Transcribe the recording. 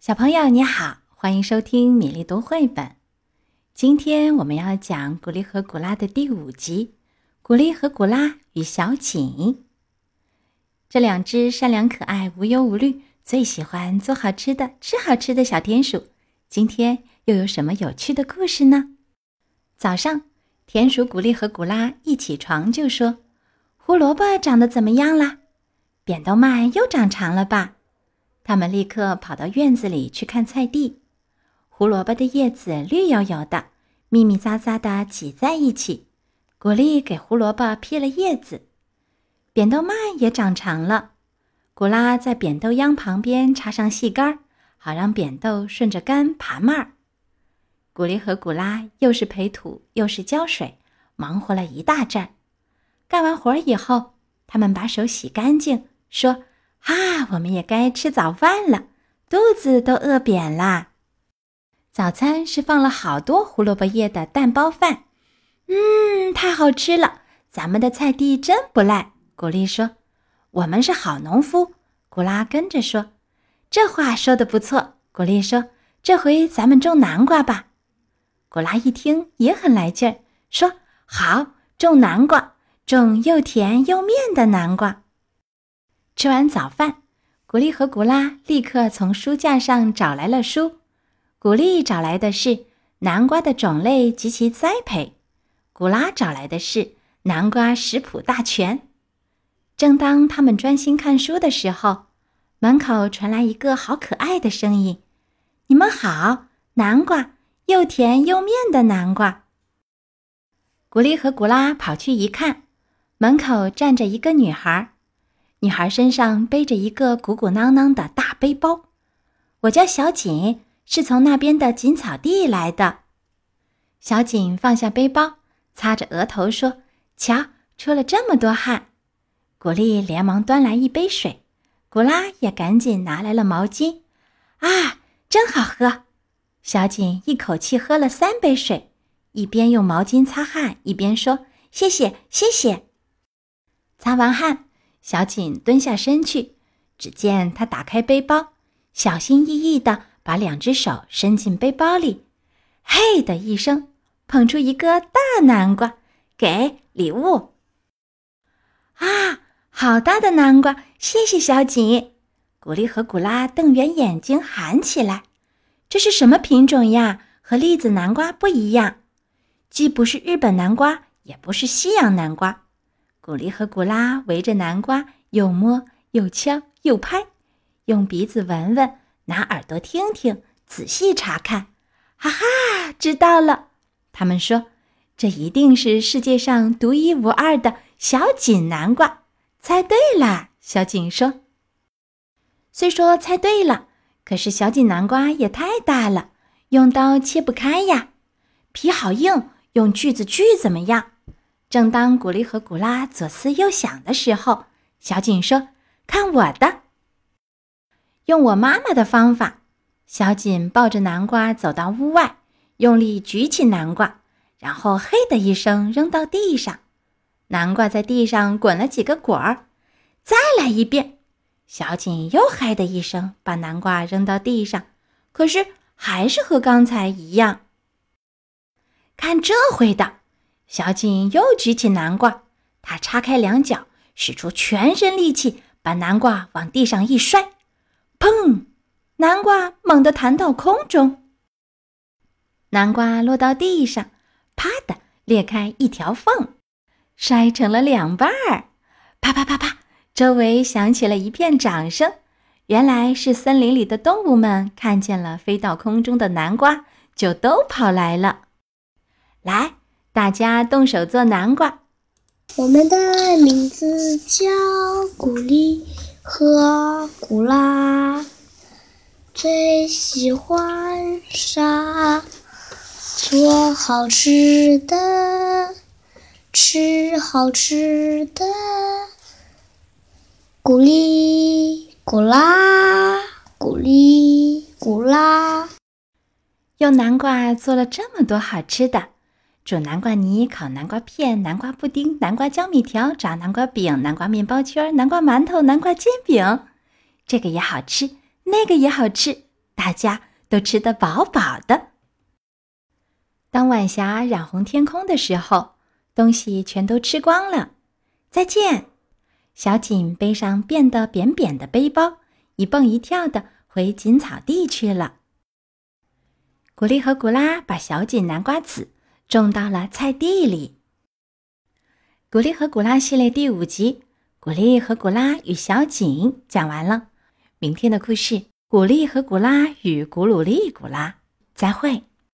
小朋友你好，欢迎收听米粒读绘本。今天我们要讲《古丽和古拉》的第五集《古丽和古拉与小锦》。这两只善良可爱、无忧无虑、最喜欢做好吃的、吃好吃的小田鼠，今天又有什么有趣的故事呢？早上，田鼠古丽和古拉一起床就说：“胡萝卜长得怎么样啦？扁豆麦又长长了吧？”他们立刻跑到院子里去看菜地，胡萝卜的叶子绿油油的，密密匝匝的挤在一起。古丽给胡萝卜披了叶子，扁豆蔓也长长了。古拉在扁豆秧旁边插上细杆，好让扁豆顺着杆爬蔓儿。古丽和古拉又是培土又是浇水，忙活了一大阵。干完活以后，他们把手洗干净，说。啊，我们也该吃早饭了，肚子都饿扁了。早餐是放了好多胡萝卜叶的蛋包饭，嗯，太好吃了。咱们的菜地真不赖。古丽说：“我们是好农夫。”古拉跟着说：“这话说的不错。”古丽说：“这回咱们种南瓜吧。”古拉一听也很来劲儿，说：“好，种南瓜，种又甜又面的南瓜。”吃完早饭，古丽和古拉立刻从书架上找来了书。古丽找来的是南瓜的种类及其栽培，古拉找来的是《南瓜食谱大全》。正当他们专心看书的时候，门口传来一个好可爱的声音：“你们好，南瓜，又甜又面的南瓜。”古丽和古拉跑去一看，门口站着一个女孩。女孩身上背着一个鼓鼓囊囊的大背包。我叫小锦，是从那边的锦草地来的。小锦放下背包，擦着额头说：“瞧，出了这么多汗。”古丽连忙端来一杯水，古拉也赶紧拿来了毛巾。啊，真好喝！小锦一口气喝了三杯水，一边用毛巾擦汗，一边说：“谢谢，谢谢。”擦完汗。小锦蹲下身去，只见他打开背包，小心翼翼地把两只手伸进背包里，嘿的一声，捧出一个大南瓜，给礼物。啊，好大的南瓜！谢谢小锦。古丽和古拉瞪圆眼睛喊起来：“这是什么品种呀？和栗子南瓜不一样，既不是日本南瓜，也不是西洋南瓜。”古丽和古拉围着南瓜，又摸又敲又拍，用鼻子闻闻，拿耳朵听听，仔细查看。哈哈，知道了！他们说，这一定是世界上独一无二的小锦南瓜。猜对了，小锦说。虽说猜对了，可是小锦南瓜也太大了，用刀切不开呀。皮好硬，用锯子锯怎么样？正当古丽和古拉左思右想的时候，小锦说：“看我的，用我妈妈的方法。”小锦抱着南瓜走到屋外，用力举起南瓜，然后“嘿”的一声扔到地上。南瓜在地上滚了几个滚儿。再来一遍，小锦又“嘿”的一声把南瓜扔到地上，可是还是和刚才一样。看这回的。小锦又举起南瓜，他叉开两脚，使出全身力气，把南瓜往地上一摔，砰！南瓜猛地弹到空中，南瓜落到地上，啪的裂开一条缝，摔成了两半儿。啪啪啪啪，周围响起了一片掌声。原来是森林里的动物们看见了飞到空中的南瓜，就都跑来了。来。大家动手做南瓜。我们的名字叫古丽和古拉，最喜欢啥？做好吃的，吃好吃的。古丽古拉，古丽古拉，用南瓜做了这么多好吃的。煮南瓜泥、烤南瓜片、南瓜布丁、南瓜江米条、炸南瓜饼、南瓜面包圈、南瓜馒头、南瓜煎饼，这个也好吃，那个也好吃，大家都吃得饱饱的。当晚霞染红天空的时候，东西全都吃光了。再见，小锦背上变得扁扁的背包，一蹦一跳的回锦草地去了。古丽和古拉把小锦南瓜籽种到了菜地里。古丽和古拉系列第五集《古丽和古拉与小景》讲完了。明天的故事《古丽和古拉与古鲁丽古拉》，再会。